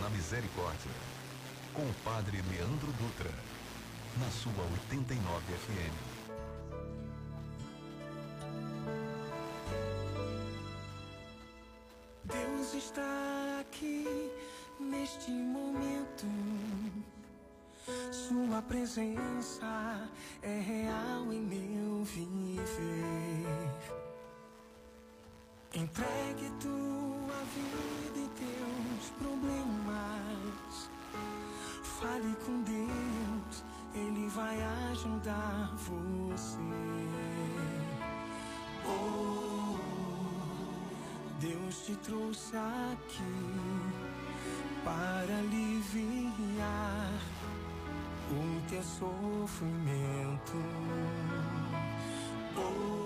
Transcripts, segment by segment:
na misericórdia. Com o Padre Leandro Dutra. Na sua 89 FM. Deus está aqui neste momento. Sua presença é real em meu viver. Entregue tua vida e teus problemas. Fale com Deus, Ele vai ajudar você. Oh, Deus te trouxe aqui para aliviar o teu sofrimento. Oh,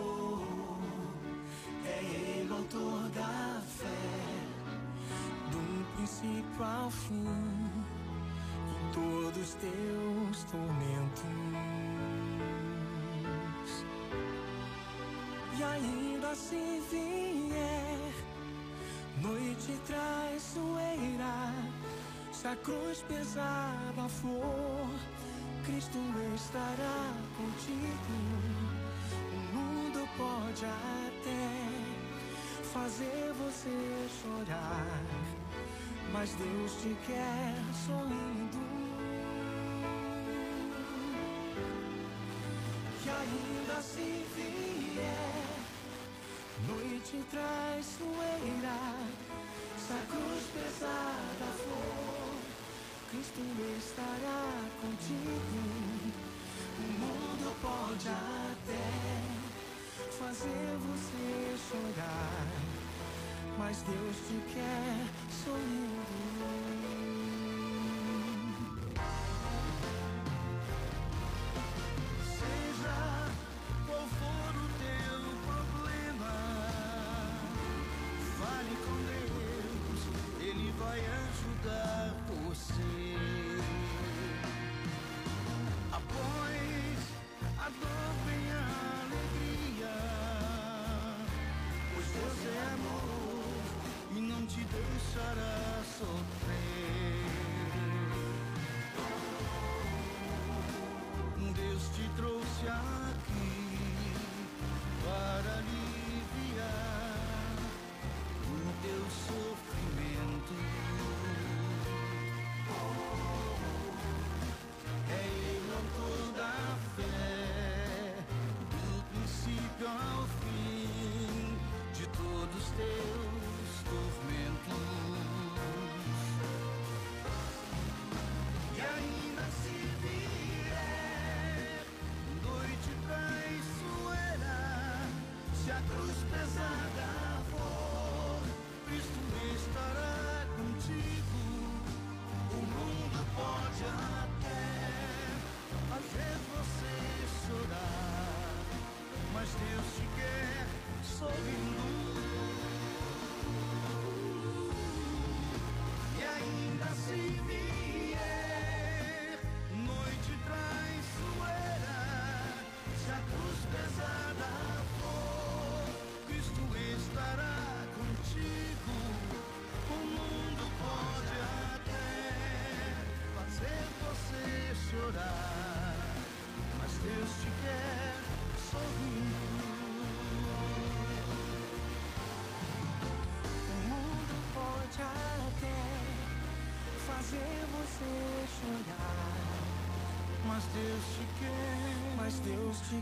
teus tormentos. E ainda se vier noite traiçoeira, se a cruz pesada for, Cristo estará contigo. O mundo pode até fazer você chorar, mas Deus te quer sorrindo. Ainda se vier noite traiçoeira, se a cruz pesada for, Cristo estará contigo. O mundo pode até fazer você chorar, mas Deus te quer sorrindo.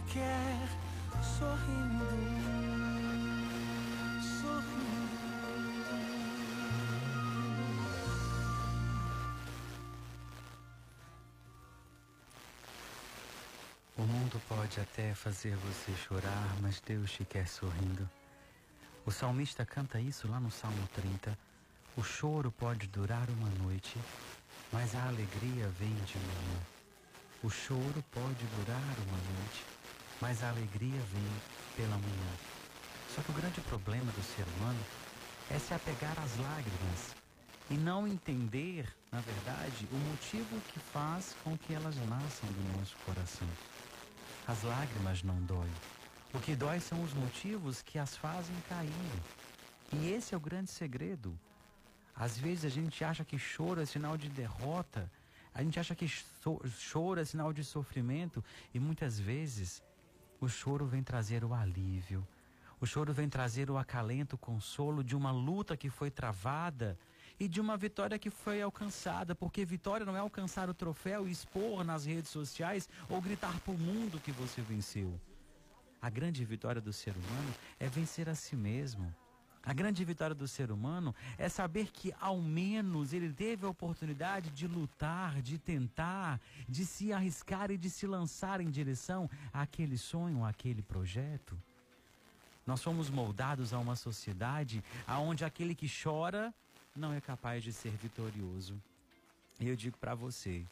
Te quer sorrindo. O mundo pode até fazer você chorar, mas Deus te quer sorrindo. O salmista canta isso lá no Salmo 30. O choro pode durar uma noite, mas a alegria vem de manhã. O choro pode durar uma noite, mas a alegria vem pela manhã. Só que o grande problema do ser humano é se apegar às lágrimas e não entender, na verdade, o motivo que faz com que elas nasçam do nosso coração. As lágrimas não doem. O que dói são os motivos que as fazem cair. E esse é o grande segredo. Às vezes a gente acha que choro é sinal de derrota, a gente acha que choro é sinal de sofrimento e muitas vezes o choro vem trazer o alívio. O choro vem trazer o acalento, o consolo de uma luta que foi travada e de uma vitória que foi alcançada, porque vitória não é alcançar o troféu e expor nas redes sociais ou gritar para o mundo que você venceu. A grande vitória do ser humano é vencer a si mesmo. A grande vitória do ser humano é saber que ao menos ele teve a oportunidade de lutar, de tentar, de se arriscar e de se lançar em direção àquele sonho, àquele projeto. Nós somos moldados a uma sociedade aonde aquele que chora não é capaz de ser vitorioso. E eu digo para você,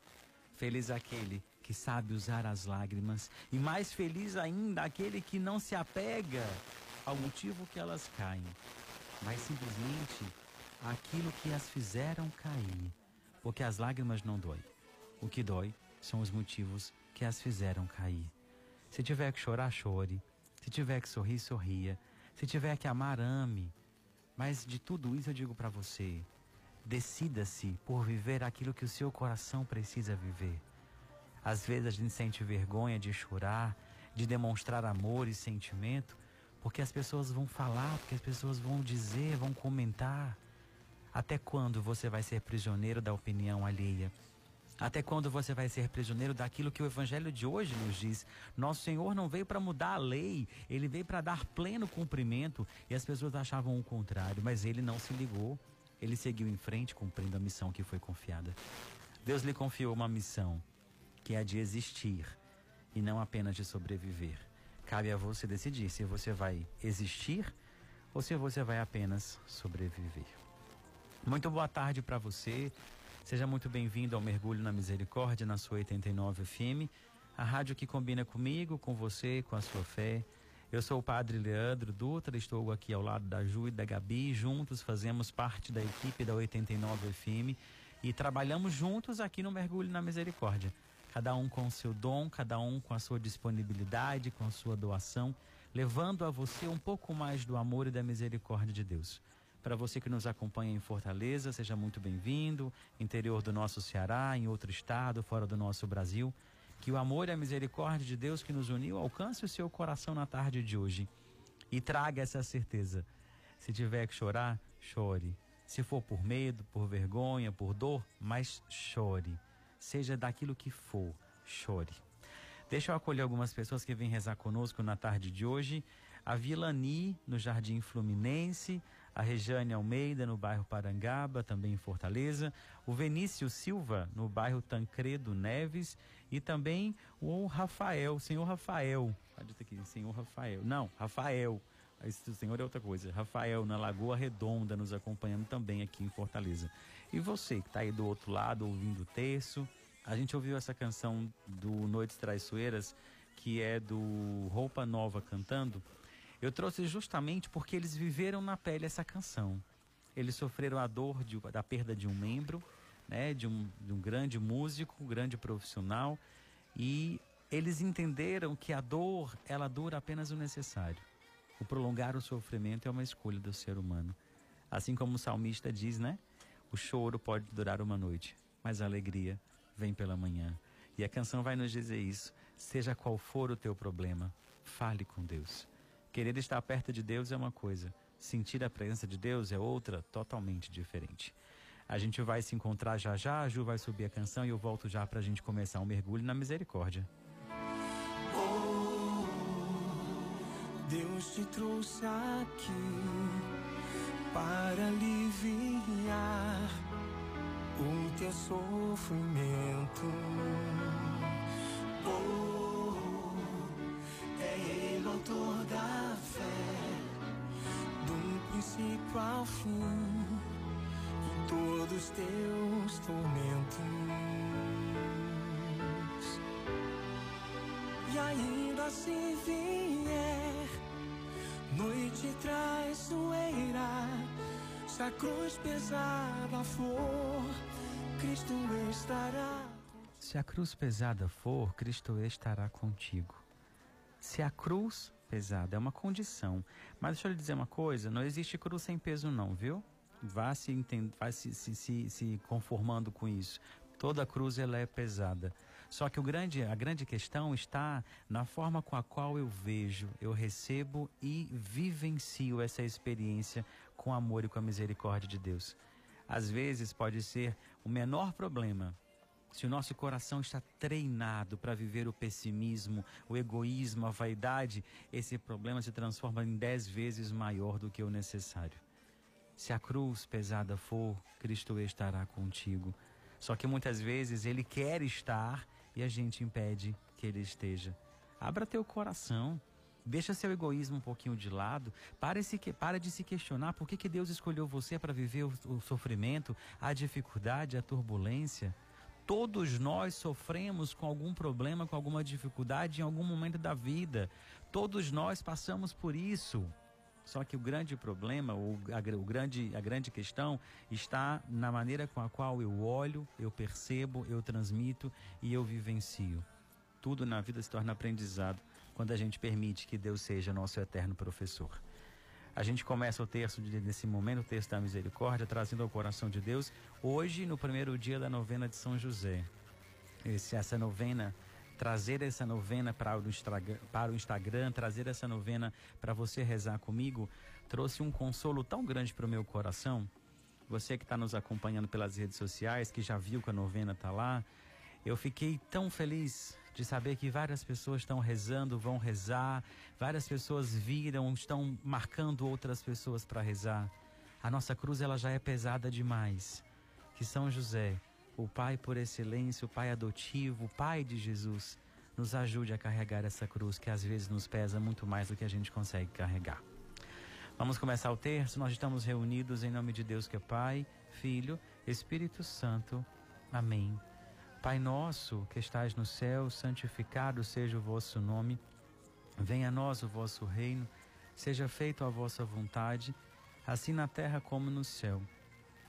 feliz aquele que sabe usar as lágrimas e mais feliz ainda aquele que não se apega ao motivo que elas caem, mas simplesmente aquilo que as fizeram cair. Porque as lágrimas não dói. O que dói são os motivos que as fizeram cair. Se tiver que chorar, chore. Se tiver que sorrir, sorria. Se tiver que amar, ame. Mas de tudo isso eu digo para você: decida-se por viver aquilo que o seu coração precisa viver. Às vezes a gente sente vergonha de chorar, de demonstrar amor e sentimento, porque as pessoas vão falar, porque as pessoas vão dizer, vão comentar. Até quando você vai ser prisioneiro da opinião alheia? Até quando você vai ser prisioneiro daquilo que o evangelho de hoje nos diz? Nosso Senhor não veio para mudar a lei, ele veio para dar pleno cumprimento e as pessoas achavam o contrário, mas ele não se ligou. Ele seguiu em frente cumprindo a missão que foi confiada. Deus lhe confiou uma missão que é a de existir e não apenas de sobreviver. Cabe a você decidir se você vai existir ou se você vai apenas sobreviver. Muito boa tarde para você. Seja muito bem-vindo ao Mergulho na Misericórdia na sua 89 FM, a rádio que combina comigo, com você, com a sua fé. Eu sou o Padre Leandro Dutra, estou aqui ao lado da Ju e da Gabi, juntos fazemos parte da equipe da 89 FM e trabalhamos juntos aqui no Mergulho na Misericórdia cada um com o seu dom, cada um com a sua disponibilidade, com a sua doação, levando a você um pouco mais do amor e da misericórdia de Deus. Para você que nos acompanha em Fortaleza, seja muito bem-vindo, interior do nosso Ceará, em outro estado, fora do nosso Brasil. Que o amor e a misericórdia de Deus que nos uniu alcance o seu coração na tarde de hoje e traga essa certeza. Se tiver que chorar, chore. Se for por medo, por vergonha, por dor, mas chore seja daquilo que for, chore. Deixa eu acolher algumas pessoas que vêm rezar conosco na tarde de hoje. A Vilani, no Jardim Fluminense, a Rejane Almeida, no bairro Parangaba, também em Fortaleza, o Venício Silva, no bairro Tancredo Neves, e também o Rafael, senhor Rafael. Pode aqui, senhor Rafael. Não, Rafael. Esse senhor é outra coisa. Rafael, na Lagoa Redonda, nos acompanhando também aqui em Fortaleza. E você que está aí do outro lado ouvindo o terço, a gente ouviu essa canção do Noites Traiçoeiras, que é do Roupa Nova cantando. Eu trouxe justamente porque eles viveram na pele essa canção. Eles sofreram a dor de, da perda de um membro, né, de, um, de um grande músico, um grande profissional, e eles entenderam que a dor, ela dura apenas o necessário. O prolongar o sofrimento é uma escolha do ser humano. Assim como o salmista diz, né? O choro pode durar uma noite, mas a alegria vem pela manhã. E a canção vai nos dizer isso. Seja qual for o teu problema, fale com Deus. Querer estar perto de Deus é uma coisa, sentir a presença de Deus é outra, totalmente diferente. A gente vai se encontrar já já, a Ju vai subir a canção e eu volto já para a gente começar um mergulho na misericórdia. Deus te trouxe aqui para aliviar o teu sofrimento. Oh, é Ele o autor da fé, do princípio ao fim, em todos os teus tormentos. E ainda se vier noite traiçoeira, se a cruz pesada for, Cristo estará. Se a cruz pesada for, Cristo estará contigo. Se a cruz pesada é uma condição, mas deixa eu lhe dizer uma coisa, não existe cruz sem peso não, viu? Vá se, entend... Vá se, se, se, se conformando com isso. Toda cruz ela é pesada. Só que o grande, a grande questão está na forma com a qual eu vejo, eu recebo e vivencio essa experiência com amor e com a misericórdia de Deus. Às vezes pode ser o menor problema. Se o nosso coração está treinado para viver o pessimismo, o egoísmo, a vaidade, esse problema se transforma em dez vezes maior do que o necessário. Se a cruz pesada for, Cristo estará contigo. Só que muitas vezes ele quer estar e a gente impede que ele esteja. Abra teu coração. Deixa seu egoísmo um pouquinho de lado. Para, se, para de se questionar por que, que Deus escolheu você para viver o, o sofrimento, a dificuldade, a turbulência. Todos nós sofremos com algum problema, com alguma dificuldade em algum momento da vida. Todos nós passamos por isso. Só que o grande problema, ou a, o grande, a grande questão, está na maneira com a qual eu olho, eu percebo, eu transmito e eu vivencio. Tudo na vida se torna aprendizado quando a gente permite que Deus seja nosso eterno professor. A gente começa o texto de, nesse momento, o texto da misericórdia, trazendo ao coração de Deus, hoje, no primeiro dia da novena de São José. Esse, essa novena trazer essa novena para o Instagram, para o Instagram trazer essa novena para você rezar comigo, trouxe um consolo tão grande para o meu coração. Você que está nos acompanhando pelas redes sociais, que já viu que a novena está lá, eu fiquei tão feliz de saber que várias pessoas estão rezando, vão rezar, várias pessoas viram, estão marcando outras pessoas para rezar. A nossa cruz ela já é pesada demais. Que São José o Pai por excelência, o Pai adotivo, o Pai de Jesus, nos ajude a carregar essa cruz que às vezes nos pesa muito mais do que a gente consegue carregar. Vamos começar o terço. Nós estamos reunidos em nome de Deus que é Pai, Filho, Espírito Santo. Amém. Pai nosso que estais no céu, santificado seja o vosso nome. Venha a nós o vosso reino. Seja feita a vossa vontade, assim na terra como no céu.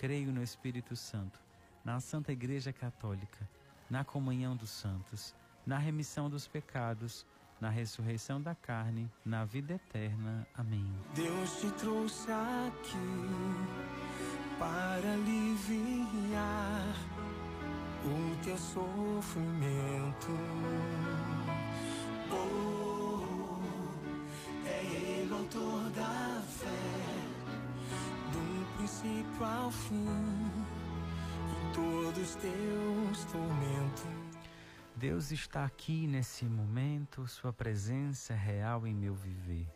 Creio no Espírito Santo, na Santa Igreja Católica, na comunhão dos santos, na remissão dos pecados, na ressurreição da carne, na vida eterna. Amém. Deus te trouxe aqui para aliviar o teu sofrimento. Oh, ao fim, em todos teus tormentos. Deus está aqui nesse momento, Sua presença é real em meu viver.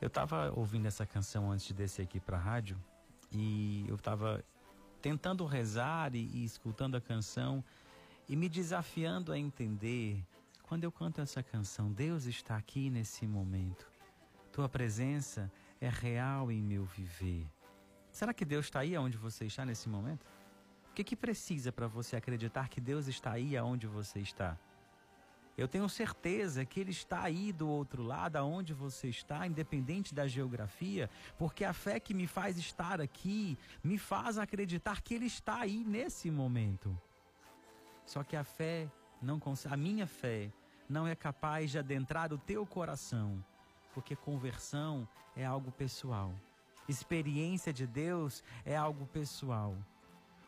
Eu estava ouvindo essa canção antes de descer aqui para a rádio e eu estava tentando rezar e, e escutando a canção e me desafiando a entender quando eu canto essa canção, Deus está aqui nesse momento. Tua presença é real em meu viver. Será que Deus está aí aonde você está nesse momento? O que, que precisa para você acreditar que Deus está aí aonde você está? Eu tenho certeza que Ele está aí do outro lado, aonde você está, independente da geografia, porque a fé que me faz estar aqui me faz acreditar que Ele está aí nesse momento. Só que a fé não a minha fé não é capaz de adentrar o teu coração, porque conversão é algo pessoal experiência de Deus é algo pessoal.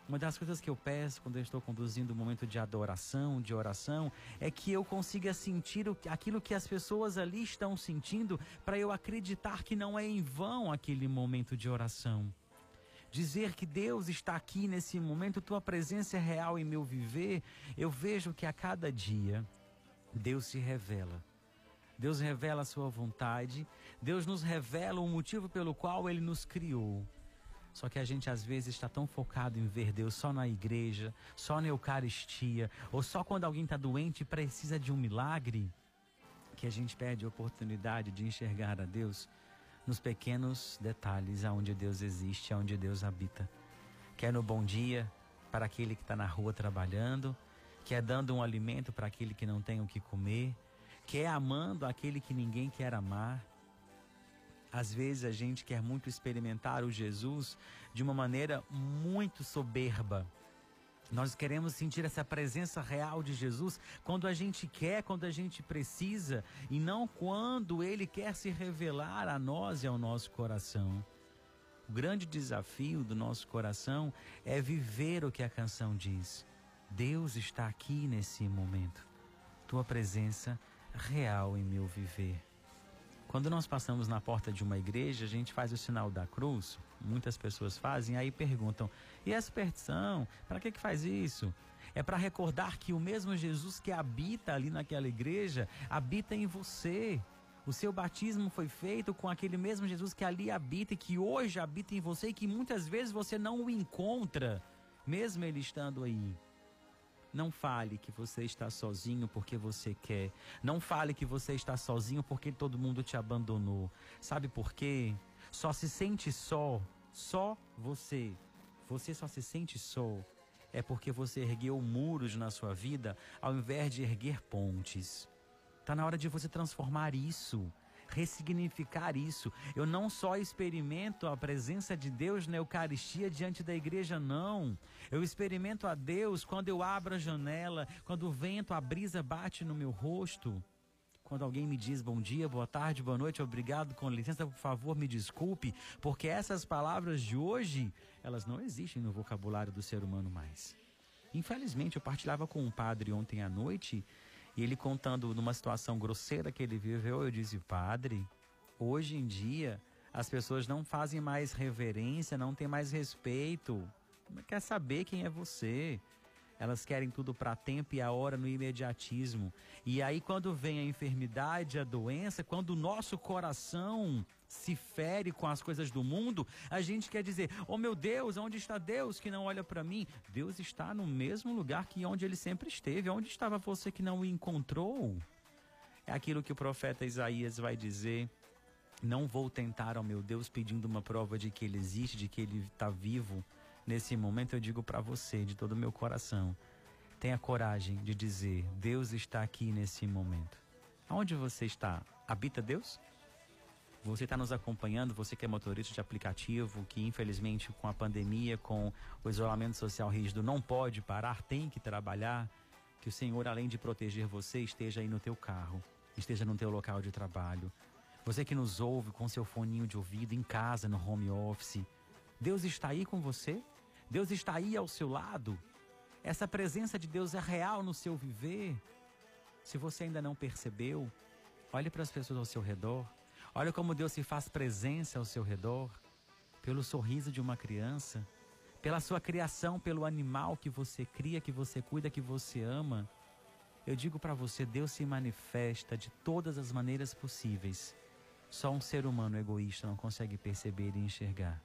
Uma das coisas que eu peço quando eu estou conduzindo um momento de adoração, de oração, é que eu consiga sentir aquilo que as pessoas ali estão sentindo, para eu acreditar que não é em vão aquele momento de oração. dizer que Deus está aqui nesse momento, tua presença é real em meu viver, eu vejo que a cada dia Deus se revela. Deus revela a sua vontade, Deus nos revela o motivo pelo qual ele nos criou. Só que a gente às vezes está tão focado em ver Deus só na igreja, só na Eucaristia, ou só quando alguém está doente e precisa de um milagre, que a gente perde a oportunidade de enxergar a Deus nos pequenos detalhes aonde Deus existe, aonde Deus habita. Quer no bom dia para aquele que está na rua trabalhando, quer dando um alimento para aquele que não tem o que comer, quer amando aquele que ninguém quer amar. Às vezes a gente quer muito experimentar o Jesus de uma maneira muito soberba nós queremos sentir essa presença real de Jesus quando a gente quer, quando a gente precisa, e não quando Ele quer se revelar a nós e ao nosso coração. O grande desafio do nosso coração é viver o que a canção diz. Deus está aqui nesse momento. Tua presença real em meu viver. Quando nós passamos na porta de uma igreja, a gente faz o sinal da cruz, muitas pessoas fazem, aí perguntam: e a superstição? Para que, que faz isso? É para recordar que o mesmo Jesus que habita ali naquela igreja habita em você. O seu batismo foi feito com aquele mesmo Jesus que ali habita e que hoje habita em você e que muitas vezes você não o encontra, mesmo ele estando aí. Não fale que você está sozinho porque você quer. Não fale que você está sozinho porque todo mundo te abandonou. Sabe por quê? Só se sente só, só você você só se sente só é porque você ergueu muros na sua vida ao invés de erguer pontes. Tá na hora de você transformar isso, ressignificar isso. Eu não só experimento a presença de Deus na Eucaristia diante da igreja, não. Eu experimento a Deus quando eu abro a janela, quando o vento, a brisa bate no meu rosto. Quando alguém me diz bom dia, boa tarde, boa noite, obrigado, com licença, por favor, me desculpe, porque essas palavras de hoje elas não existem no vocabulário do ser humano mais. Infelizmente, eu partilhava com um padre ontem à noite e ele contando numa situação grosseira que ele viveu, eu disse: Padre, hoje em dia as pessoas não fazem mais reverência, não tem mais respeito. Quer saber quem é você? Elas querem tudo para tempo e a hora no imediatismo. E aí, quando vem a enfermidade, a doença, quando o nosso coração se fere com as coisas do mundo, a gente quer dizer: "Oh meu Deus, onde está Deus que não olha para mim?" Deus está no mesmo lugar que onde ele sempre esteve. Onde estava você que não o encontrou? É aquilo que o profeta Isaías vai dizer: "Não vou tentar ao meu Deus pedindo uma prova de que ele existe, de que ele está vivo." Nesse momento eu digo para você de todo o meu coração: tenha coragem de dizer: Deus está aqui nesse momento. Aonde você está? Habita Deus? Você está nos acompanhando, você que é motorista de aplicativo, que infelizmente com a pandemia, com o isolamento social rígido, não pode parar, tem que trabalhar. Que o Senhor, além de proteger você, esteja aí no teu carro, esteja no teu local de trabalho. Você que nos ouve com seu foninho de ouvido, em casa, no home office. Deus está aí com você? Deus está aí ao seu lado? Essa presença de Deus é real no seu viver? Se você ainda não percebeu, olhe para as pessoas ao seu redor. Olha como Deus se faz presença ao seu redor, pelo sorriso de uma criança, pela sua criação, pelo animal que você cria, que você cuida, que você ama. Eu digo para você, Deus se manifesta de todas as maneiras possíveis. Só um ser humano egoísta não consegue perceber e enxergar.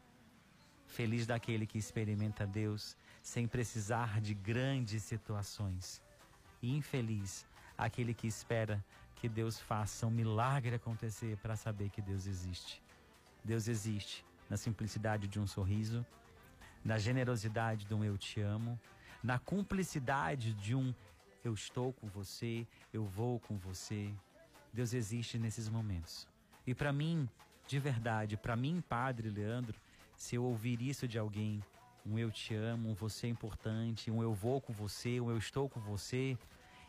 Feliz daquele que experimenta Deus sem precisar de grandes situações. E infeliz aquele que espera que Deus faça um milagre acontecer para saber que Deus existe. Deus existe na simplicidade de um sorriso, na generosidade de um eu te amo, na cumplicidade de um eu estou com você, eu vou com você. Deus existe nesses momentos. E para mim, de verdade, para mim, Padre Leandro, se eu ouvir isso de alguém, um eu te amo, um você é importante, um eu vou com você, um eu estou com você,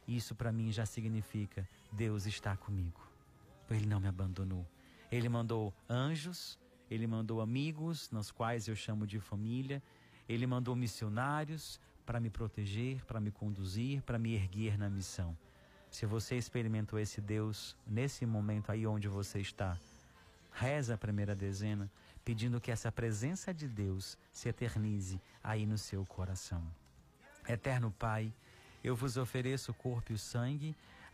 isso para mim já significa Deus está comigo. Ele não me abandonou. Ele mandou anjos, ele mandou amigos, nos quais eu chamo de família, ele mandou missionários para me proteger, para me conduzir, para me erguer na missão. Se você experimentou esse Deus nesse momento aí onde você está, reza a primeira dezena, pedindo que essa presença de Deus se eternize aí no seu coração. Eterno Pai, eu vos ofereço o corpo e o sangue,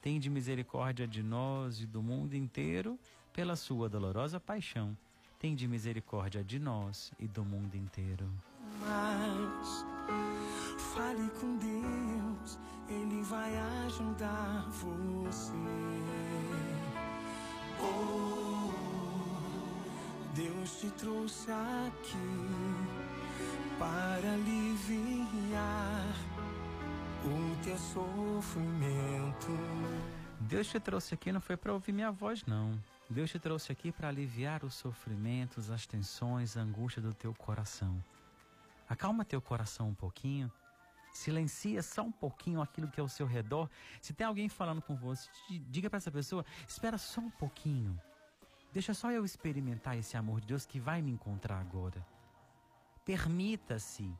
tem de misericórdia de nós e do mundo inteiro. Pela sua dolorosa paixão, tem de misericórdia de nós e do mundo inteiro. Mas fale com Deus, Ele vai ajudar você. Oh. Deus te trouxe aqui para aliviar o teu sofrimento. Deus te trouxe aqui não foi para ouvir minha voz, não. Deus te trouxe aqui para aliviar os sofrimentos, as tensões, a angústia do teu coração. Acalma teu coração um pouquinho. Silencia só um pouquinho aquilo que é ao seu redor. Se tem alguém falando com você, diga para essa pessoa: espera só um pouquinho. Deixa só eu experimentar esse amor de Deus que vai me encontrar agora. Permita-se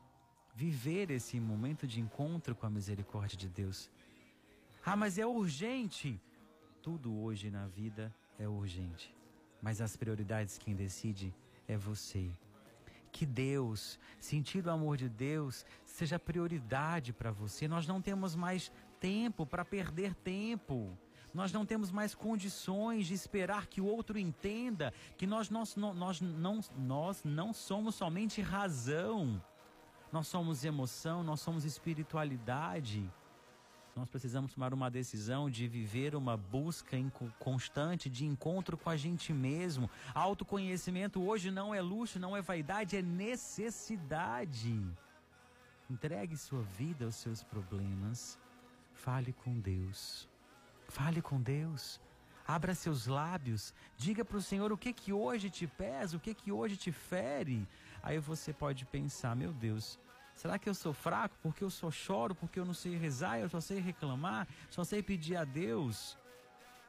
viver esse momento de encontro com a misericórdia de Deus. Ah, mas é urgente. Tudo hoje na vida é urgente. Mas as prioridades quem decide é você. Que Deus, sentir o amor de Deus, seja prioridade para você. Nós não temos mais tempo para perder tempo. Nós não temos mais condições de esperar que o outro entenda que nós, nós, nós, não, nós não somos somente razão, nós somos emoção, nós somos espiritualidade. Nós precisamos tomar uma decisão de viver uma busca constante de encontro com a gente mesmo. Autoconhecimento hoje não é luxo, não é vaidade, é necessidade. Entregue sua vida aos seus problemas. Fale com Deus. Fale com Deus. Abra seus lábios, diga para o Senhor o que que hoje te pesa, o que que hoje te fere. Aí você pode pensar, meu Deus, será que eu sou fraco porque eu só choro, porque eu não sei rezar, eu só sei reclamar, só sei pedir a Deus?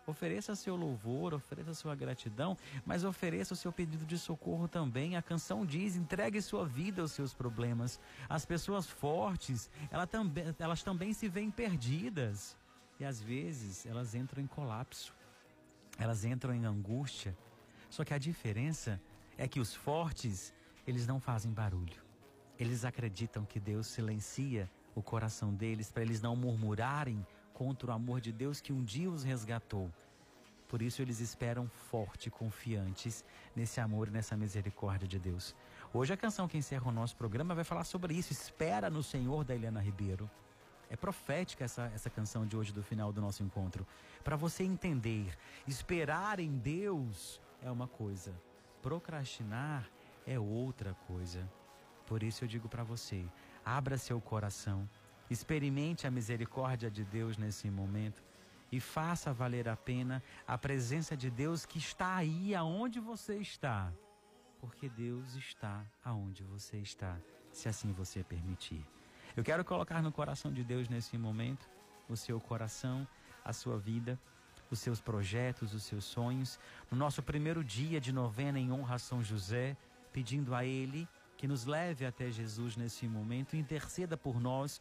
Ofereça seu louvor, ofereça sua gratidão, mas ofereça o seu pedido de socorro também. A canção diz: entregue sua vida aos seus problemas. As pessoas fortes, elas também, elas também se veem perdidas. E às vezes elas entram em colapso, elas entram em angústia. Só que a diferença é que os fortes, eles não fazem barulho. Eles acreditam que Deus silencia o coração deles para eles não murmurarem contra o amor de Deus que um dia os resgatou. Por isso eles esperam forte, confiantes nesse amor e nessa misericórdia de Deus. Hoje a canção que encerra o nosso programa vai falar sobre isso. Espera no Senhor da Helena Ribeiro. É profética essa, essa canção de hoje do final do nosso encontro. Para você entender, esperar em Deus é uma coisa, procrastinar é outra coisa. Por isso eu digo para você, abra seu coração, experimente a misericórdia de Deus nesse momento e faça valer a pena a presença de Deus que está aí aonde você está. Porque Deus está aonde você está, se assim você permitir. Eu quero colocar no coração de Deus nesse momento o seu coração, a sua vida, os seus projetos, os seus sonhos. No nosso primeiro dia de novena em honra a São José, pedindo a Ele que nos leve até Jesus nesse momento, interceda por nós,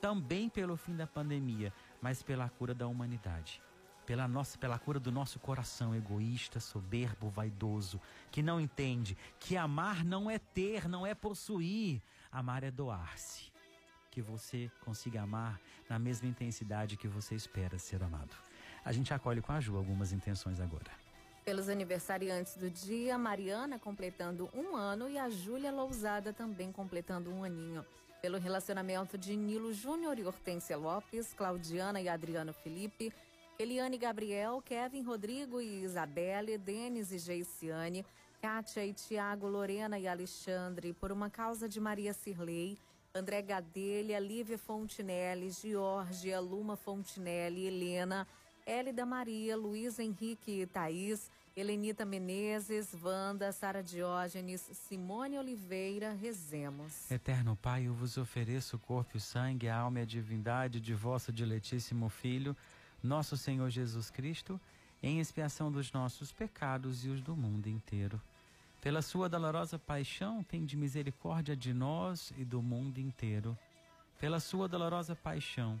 também pelo fim da pandemia, mas pela cura da humanidade. Pela, nossa, pela cura do nosso coração egoísta, soberbo, vaidoso, que não entende que amar não é ter, não é possuir, amar é doar-se que você consiga amar na mesma intensidade que você espera ser amado. A gente acolhe com a Ju algumas intenções agora. Pelos aniversariantes do dia, Mariana completando um ano e a Júlia Lousada também completando um aninho. Pelo relacionamento de Nilo Júnior e Hortência Lopes, Claudiana e Adriano Felipe, Eliane Gabriel, Kevin Rodrigo e Isabelle, Denis e Geiciane, Kátia e Tiago, Lorena e Alexandre, por uma causa de Maria Cirlei, André Gadelha, Lívia Fontinelli, Georgia, Luma Fontinelli, Helena, Hélida Maria, Luiz Henrique e Thaís, Helenita Menezes, Wanda, Sara Diógenes, Simone Oliveira, rezemos. Eterno Pai, eu vos ofereço o corpo e o sangue, a alma e a divindade de vosso diletíssimo Filho, nosso Senhor Jesus Cristo, em expiação dos nossos pecados e os do mundo inteiro. Pela sua dolorosa paixão, tem de misericórdia de nós e do mundo inteiro. Pela sua dolorosa paixão,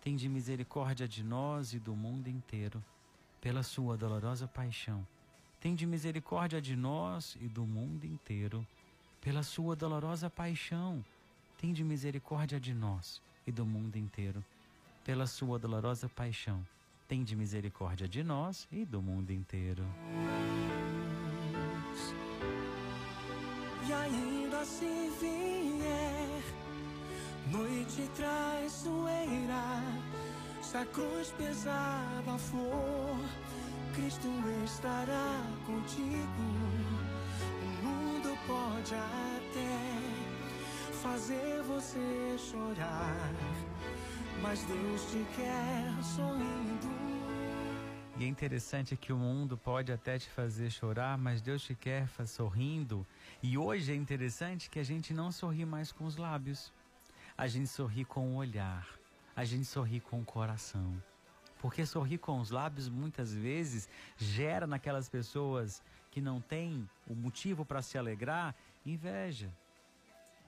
tende misericórdia de nós e do mundo inteiro. Pela sua dolorosa paixão, tende misericórdia de nós e do mundo inteiro. Pela sua dolorosa paixão, tende misericórdia de nós e do mundo inteiro. Pela sua dolorosa paixão, tende misericórdia de nós e do mundo inteiro. E ainda se vier noite traiçoeira, se a cruz pesada for, Cristo estará contigo. O mundo pode até fazer você chorar, mas Deus te quer sorrindo. E é interessante que o mundo pode até te fazer chorar, mas Deus te quer sorrindo. E hoje é interessante que a gente não sorri mais com os lábios. A gente sorri com o olhar. A gente sorri com o coração. Porque sorrir com os lábios muitas vezes gera naquelas pessoas que não têm o motivo para se alegrar inveja.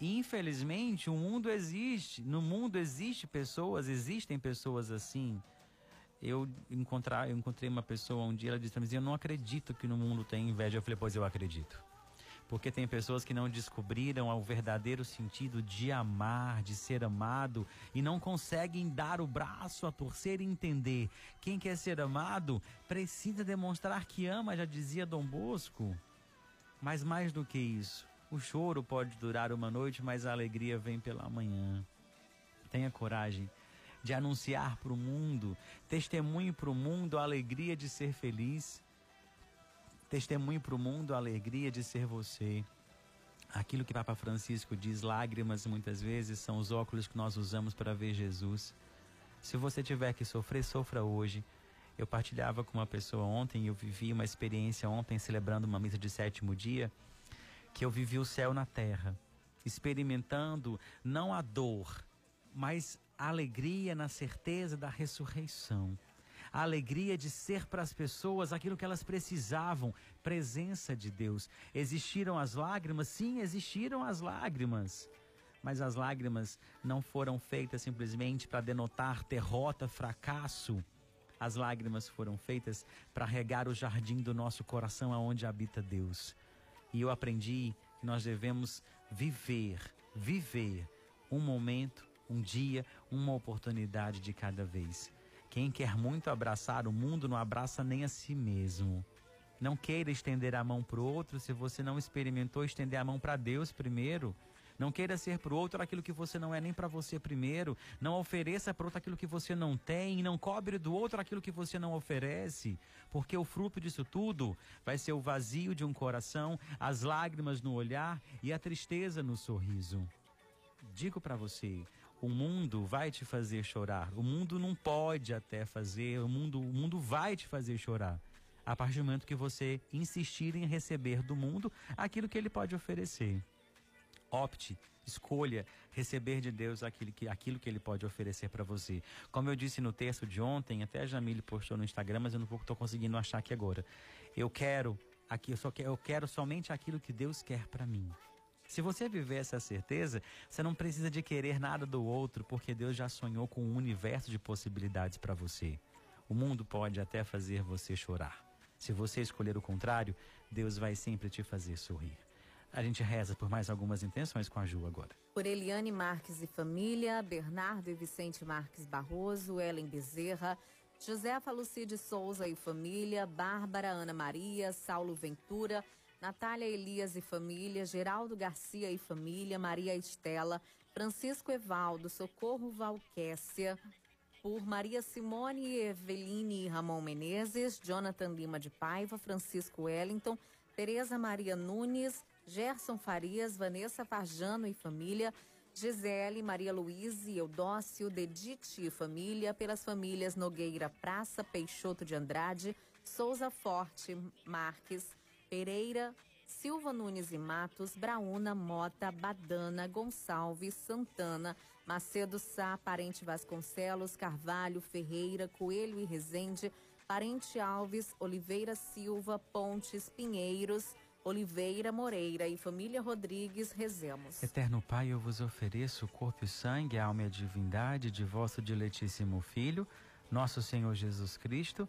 Infelizmente o mundo existe, no mundo existe pessoas, existem pessoas assim eu, encontrar, eu encontrei uma pessoa um dia, ela disse para mim, eu não acredito que no mundo tem inveja. Eu falei, pois eu acredito. Porque tem pessoas que não descobriram o verdadeiro sentido de amar, de ser amado, e não conseguem dar o braço a torcer e entender. Quem quer ser amado precisa demonstrar que ama, já dizia Dom Bosco. Mas mais do que isso, o choro pode durar uma noite, mas a alegria vem pela manhã. Tenha coragem de anunciar para o mundo, testemunhe para o mundo a alegria de ser feliz, testemunhe para o mundo a alegria de ser você. Aquilo que Papa Francisco diz, lágrimas muitas vezes são os óculos que nós usamos para ver Jesus. Se você tiver que sofrer, sofra hoje. Eu partilhava com uma pessoa ontem, eu vivi uma experiência ontem celebrando uma missa de sétimo dia, que eu vivi o céu na terra, experimentando não a dor, mas a alegria na certeza da ressurreição. A alegria de ser para as pessoas aquilo que elas precisavam, presença de Deus. Existiram as lágrimas? Sim, existiram as lágrimas. Mas as lágrimas não foram feitas simplesmente para denotar derrota, fracasso. As lágrimas foram feitas para regar o jardim do nosso coração aonde habita Deus. E eu aprendi que nós devemos viver, viver um momento um dia, uma oportunidade de cada vez. Quem quer muito abraçar o mundo não abraça nem a si mesmo. Não queira estender a mão para o outro se você não experimentou estender a mão para Deus primeiro. Não queira ser para o outro aquilo que você não é nem para você primeiro. Não ofereça para outro aquilo que você não tem. Não cobre do outro aquilo que você não oferece. Porque o fruto disso tudo vai ser o vazio de um coração, as lágrimas no olhar e a tristeza no sorriso. Digo para você, o mundo vai te fazer chorar. O mundo não pode até fazer, o mundo, o mundo vai te fazer chorar. A partir do momento que você insistir em receber do mundo aquilo que ele pode oferecer. Opte, escolha receber de Deus aquilo que, aquilo que ele pode oferecer para você. Como eu disse no texto de ontem, até a Jamile postou no Instagram, mas eu não estou conseguindo achar aqui agora. Eu quero aqui eu só quero, eu quero somente aquilo que Deus quer para mim. Se você viver essa certeza, você não precisa de querer nada do outro, porque Deus já sonhou com um universo de possibilidades para você. O mundo pode até fazer você chorar. Se você escolher o contrário, Deus vai sempre te fazer sorrir. A gente reza por mais algumas intenções com a Ju agora. Por Eliane Marques e família, Bernardo e Vicente Marques Barroso, Ellen Bezerra, Josefa Lucide Souza e família, Bárbara Ana Maria, Saulo Ventura, Natália Elias e família, Geraldo Garcia e família, Maria Estela, Francisco Evaldo, Socorro Valquécia, por Maria Simone Eveline e Ramon Menezes, Jonathan Lima de Paiva, Francisco Wellington, Tereza Maria Nunes, Gerson Farias, Vanessa Farjano e família, Gisele, Maria Luísa, Eudócio, Dedite e família, pelas famílias Nogueira Praça, Peixoto de Andrade, Souza Forte, Marques, Pereira, Silva Nunes e Matos, Brauna, Mota, Badana, Gonçalves, Santana, Macedo Sá, Parente Vasconcelos, Carvalho, Ferreira, Coelho e Rezende, Parente Alves, Oliveira Silva, Pontes, Pinheiros, Oliveira Moreira e família Rodrigues, rezemos. Eterno Pai, eu vos ofereço o corpo e sangue, a alma e a divindade de vosso diletíssimo Filho, nosso Senhor Jesus Cristo,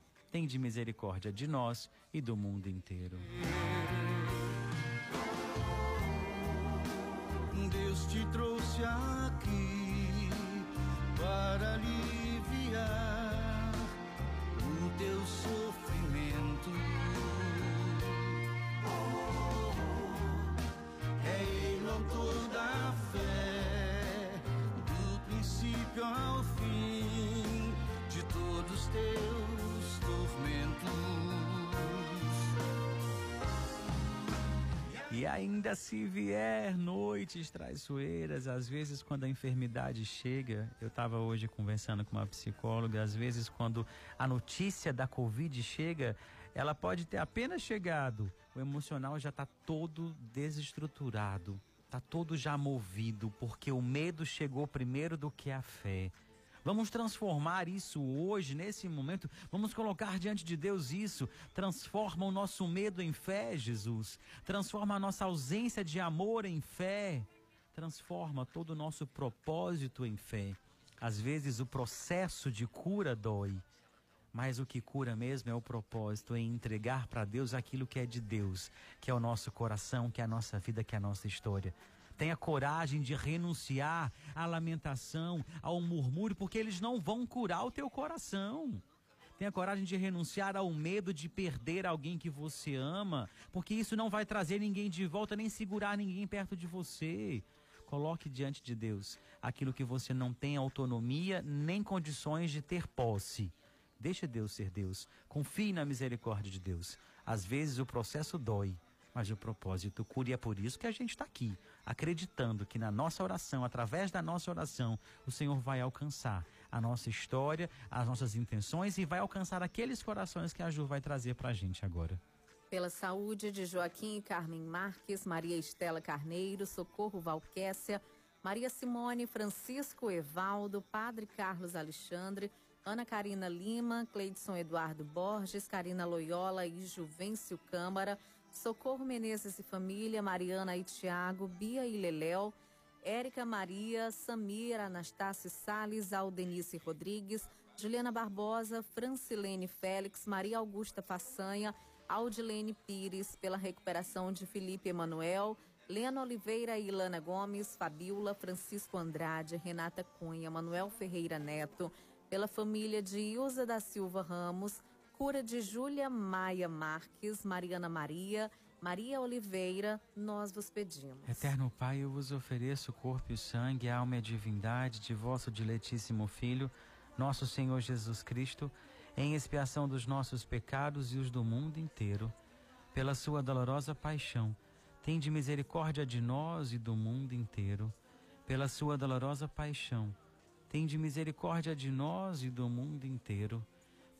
tende misericórdia de nós e do mundo inteiro. Deus te trouxe aqui para aliviar o teu sofrimento. É Ele o autor da fé, do princípio ao fim de todos teus E ainda se vier noites traiçoeiras, às vezes quando a enfermidade chega, eu estava hoje conversando com uma psicóloga, às vezes quando a notícia da Covid chega, ela pode ter apenas chegado, o emocional já está todo desestruturado, está todo já movido, porque o medo chegou primeiro do que a fé. Vamos transformar isso hoje, nesse momento. Vamos colocar diante de Deus isso. Transforma o nosso medo em fé, Jesus. Transforma a nossa ausência de amor em fé. Transforma todo o nosso propósito em fé. Às vezes o processo de cura dói, mas o que cura mesmo é o propósito em entregar para Deus aquilo que é de Deus, que é o nosso coração, que é a nossa vida, que é a nossa história. Tenha coragem de renunciar à lamentação, ao murmúrio, porque eles não vão curar o teu coração. Tenha coragem de renunciar ao medo de perder alguém que você ama, porque isso não vai trazer ninguém de volta, nem segurar ninguém perto de você. Coloque diante de Deus aquilo que você não tem autonomia nem condições de ter posse. Deixa Deus ser Deus. Confie na misericórdia de Deus. Às vezes o processo dói, mas o propósito cura e é por isso que a gente está aqui, acreditando que na nossa oração, através da nossa oração, o Senhor vai alcançar a nossa história, as nossas intenções e vai alcançar aqueles corações que a Ju vai trazer para a gente agora. Pela saúde de Joaquim Carmen Marques, Maria Estela Carneiro, Socorro Valquécia, Maria Simone, Francisco Evaldo, Padre Carlos Alexandre, Ana Karina Lima, Cleidson Eduardo Borges, Karina Loyola e Juvencio Câmara, Socorro Menezes e família, Mariana e Tiago, Bia e Leléu, Érica Maria, Samira, Anastácio Salles, Aldenice Rodrigues, Juliana Barbosa, Francilene Félix, Maria Augusta Façanha, Aldilene Pires, pela recuperação de Felipe Emanuel, Lena Oliveira e Ilana Gomes, Fabiola, Francisco Andrade, Renata Cunha, Manuel Ferreira Neto, pela família de Ilza da Silva Ramos, cura de Júlia Maia Marques, Mariana Maria, Maria Oliveira, nós vos pedimos. Eterno Pai, eu vos ofereço o corpo e o sangue, a alma e a divindade de vosso diletíssimo Filho, nosso Senhor Jesus Cristo, em expiação dos nossos pecados e os do mundo inteiro, pela sua dolorosa paixão Tende misericórdia de nós e do mundo inteiro, pela sua dolorosa paixão. Tende misericórdia de nós e do mundo inteiro,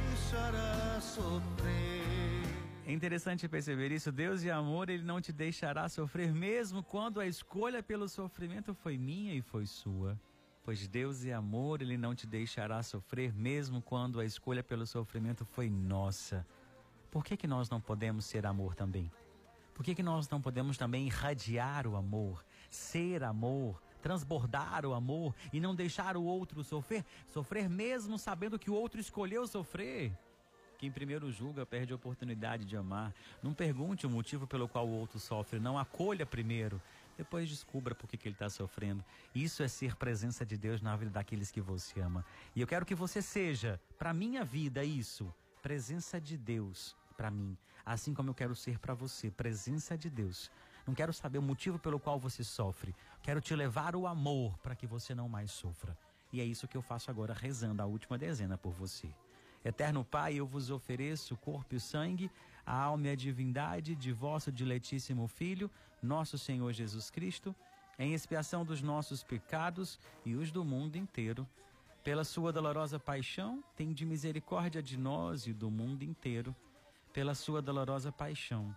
Deixará sofrer. É interessante perceber isso. Deus e amor, ele não te deixará sofrer, mesmo quando a escolha pelo sofrimento foi minha e foi sua pois Deus é amor, Ele não te deixará sofrer, mesmo quando a escolha pelo sofrimento foi nossa. Por que, que nós não podemos ser amor também? Por que, que nós não podemos também irradiar o amor, ser amor, transbordar o amor e não deixar o outro sofrer, sofrer mesmo sabendo que o outro escolheu sofrer? Quem primeiro julga perde a oportunidade de amar. Não pergunte o motivo pelo qual o outro sofre, não acolha primeiro depois descubra por que, ele está sofrendo. Isso é ser presença de Deus na vida daqueles que você ama. E eu quero que você seja, para minha vida, isso, presença de Deus para mim, assim como eu quero ser para você, presença de Deus. Não quero saber o motivo pelo qual você sofre. Quero te levar o amor para que você não mais sofra. E é isso que eu faço agora, rezando a última dezena por você. Eterno Pai, eu vos ofereço o corpo e o sangue a alma e a divindade de vosso diletíssimo Filho, nosso Senhor Jesus Cristo, em expiação dos nossos pecados e os do mundo inteiro. Pela sua dolorosa paixão, tem de misericórdia de nós e do mundo inteiro. Pela sua dolorosa paixão,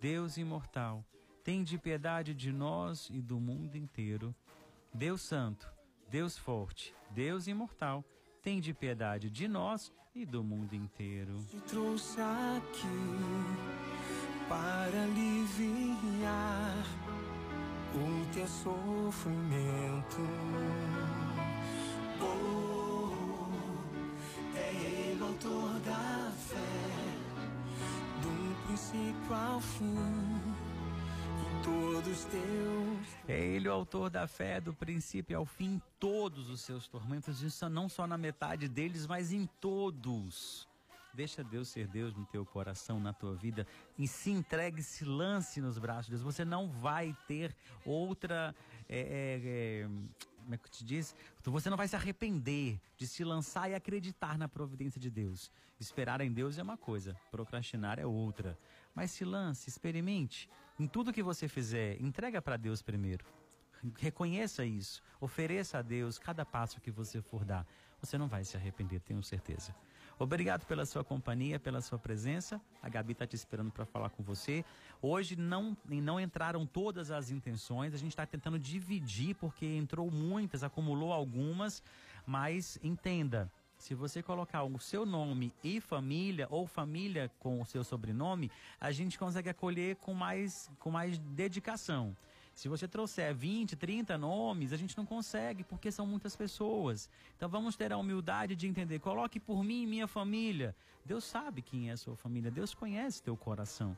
Deus Imortal. Tende piedade de nós e do mundo inteiro. Deus Santo, Deus Forte, Deus Imortal. Tende piedade de nós e do mundo inteiro. Te trouxe aqui para aliviar o teu sofrimento. Princípio ao fim. É Ele o autor da fé, do princípio ao fim, todos os seus tormentos, isso não só na metade deles, mas em todos. Deixa Deus ser Deus no teu coração, na tua vida, e se entregue, se lance nos braços de Deus. Você não vai ter outra. É, é, é, como é que te diz? Você não vai se arrepender de se lançar e acreditar na providência de Deus. Esperar em Deus é uma coisa, procrastinar é outra. Mas se lance, experimente. Em tudo que você fizer, entrega para Deus primeiro. Reconheça isso. Ofereça a Deus cada passo que você for dar. Você não vai se arrepender, tenho certeza. Obrigado pela sua companhia, pela sua presença. A Gabi está te esperando para falar com você. Hoje não, não entraram todas as intenções, a gente está tentando dividir porque entrou muitas, acumulou algumas, mas entenda. Se você colocar o seu nome e família, ou família com o seu sobrenome, a gente consegue acolher com mais, com mais dedicação. Se você trouxer 20, 30 nomes, a gente não consegue, porque são muitas pessoas. Então vamos ter a humildade de entender. Coloque por mim e minha família. Deus sabe quem é a sua família, Deus conhece teu coração.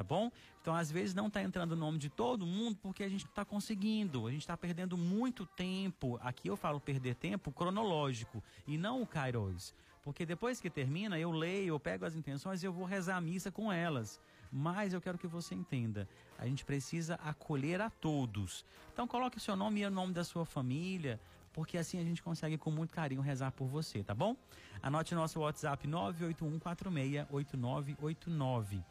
Tá bom? Então, às vezes, não está entrando o nome de todo mundo porque a gente não está conseguindo. A gente está perdendo muito tempo. Aqui eu falo perder tempo cronológico e não o Kairos. Porque depois que termina, eu leio, eu pego as intenções e eu vou rezar a missa com elas. Mas eu quero que você entenda, a gente precisa acolher a todos. Então coloque o seu nome e o nome da sua família, porque assim a gente consegue com muito carinho rezar por você, tá bom? Anote nosso WhatsApp 981468989.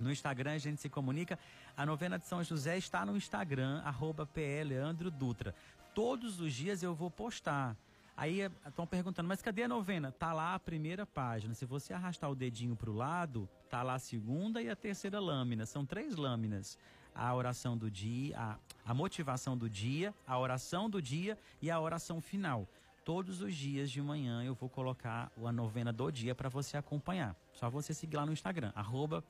No Instagram a gente se comunica. A novena de São José está no Instagram, arroba PE Leandro Dutra. Todos os dias eu vou postar. Aí estão perguntando, mas cadê a novena? Tá lá a primeira página. Se você arrastar o dedinho para o lado, tá lá a segunda e a terceira lâmina. São três lâminas. A oração do dia, a, a motivação do dia, a oração do dia e a oração final. Todos os dias de manhã eu vou colocar a novena do dia para você acompanhar. Só você seguir lá no Instagram, arroba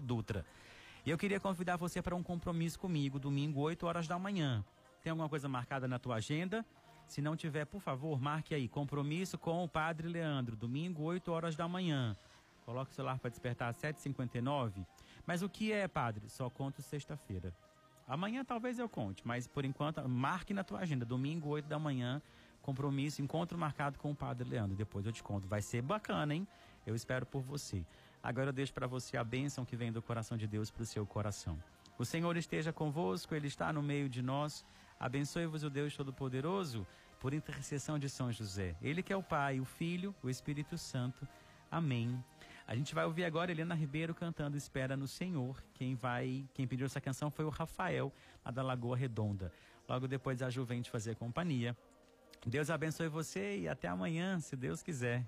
Dutra. E eu queria convidar você para um compromisso comigo, domingo, 8 horas da manhã. Tem alguma coisa marcada na tua agenda? Se não tiver, por favor, marque aí. Compromisso com o Padre Leandro, domingo, 8 horas da manhã. Coloque o celular para despertar às 7h59. Mas o que é, Padre? Só conto sexta-feira. Amanhã talvez eu conte, mas por enquanto, marque na tua agenda, domingo, 8 da manhã, compromisso, encontro marcado com o Padre Leandro. Depois eu te conto. Vai ser bacana, hein? Eu espero por você. Agora eu deixo para você a bênção que vem do coração de Deus para o seu coração. O Senhor esteja convosco, Ele está no meio de nós. Abençoe-vos o Deus Todo-Poderoso, por intercessão de São José. Ele que é o Pai, o Filho, o Espírito Santo. Amém. A gente vai ouvir agora Helena Ribeiro cantando Espera no Senhor. Quem vai, quem pediu essa canção foi o Rafael, lá da Lagoa Redonda. Logo depois a Ju vem te fazer companhia. Deus abençoe você e até amanhã, se Deus quiser.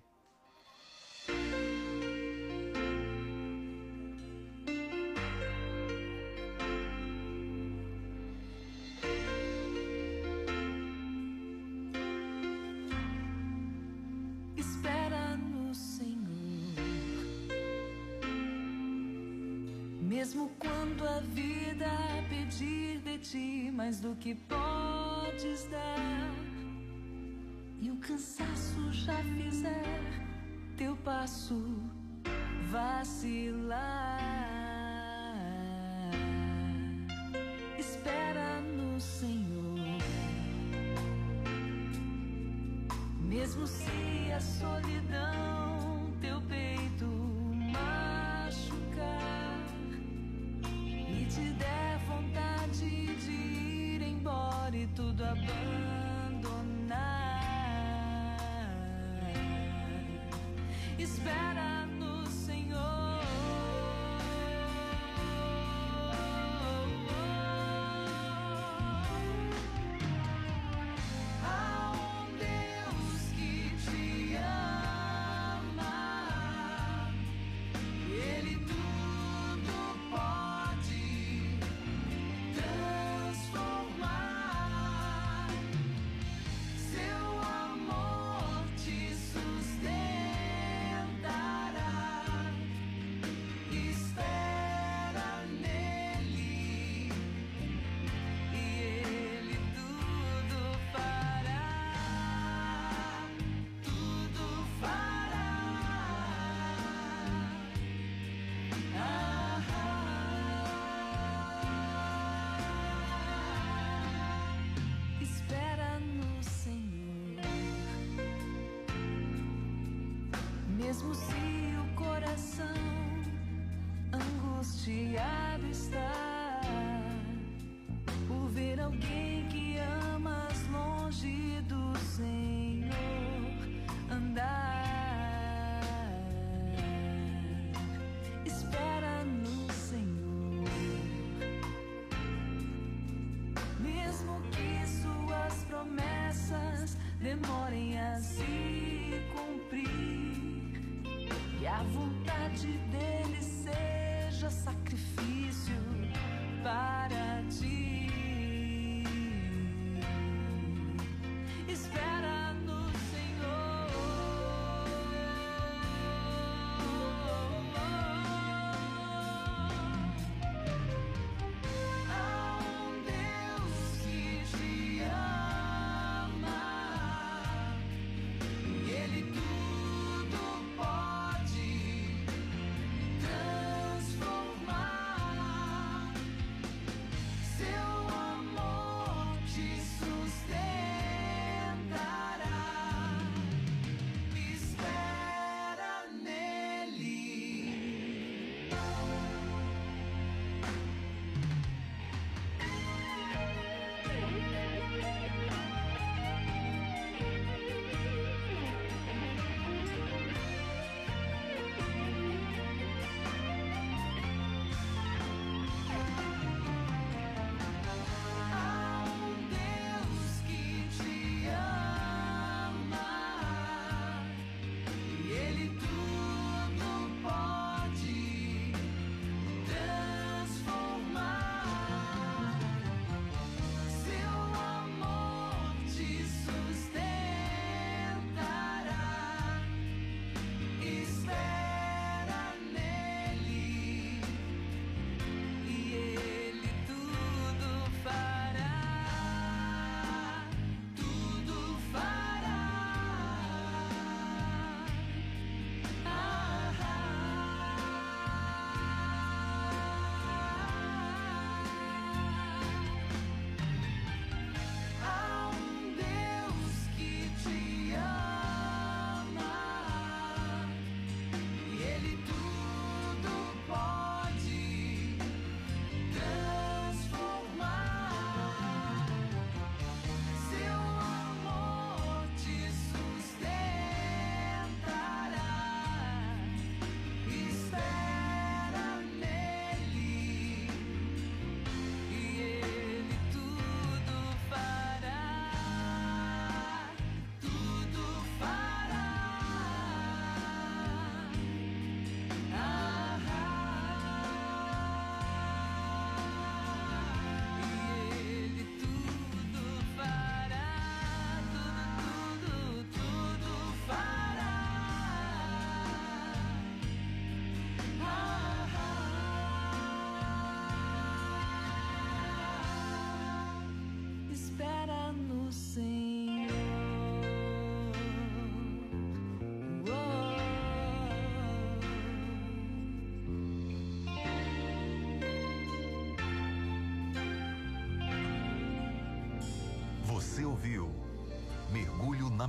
Mesmo quando a vida pedir de ti mais do que podes dar, e o cansaço já fizer teu passo vacilar. Espera no Senhor, mesmo se a solidão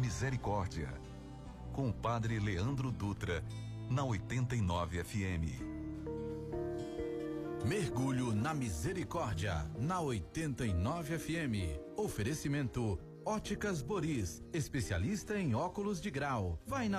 Misericórdia. Com o Padre Leandro Dutra, na 89 FM. Mergulho na Misericórdia, na 89 FM. Oferecimento Óticas Boris, especialista em óculos de grau. Vai na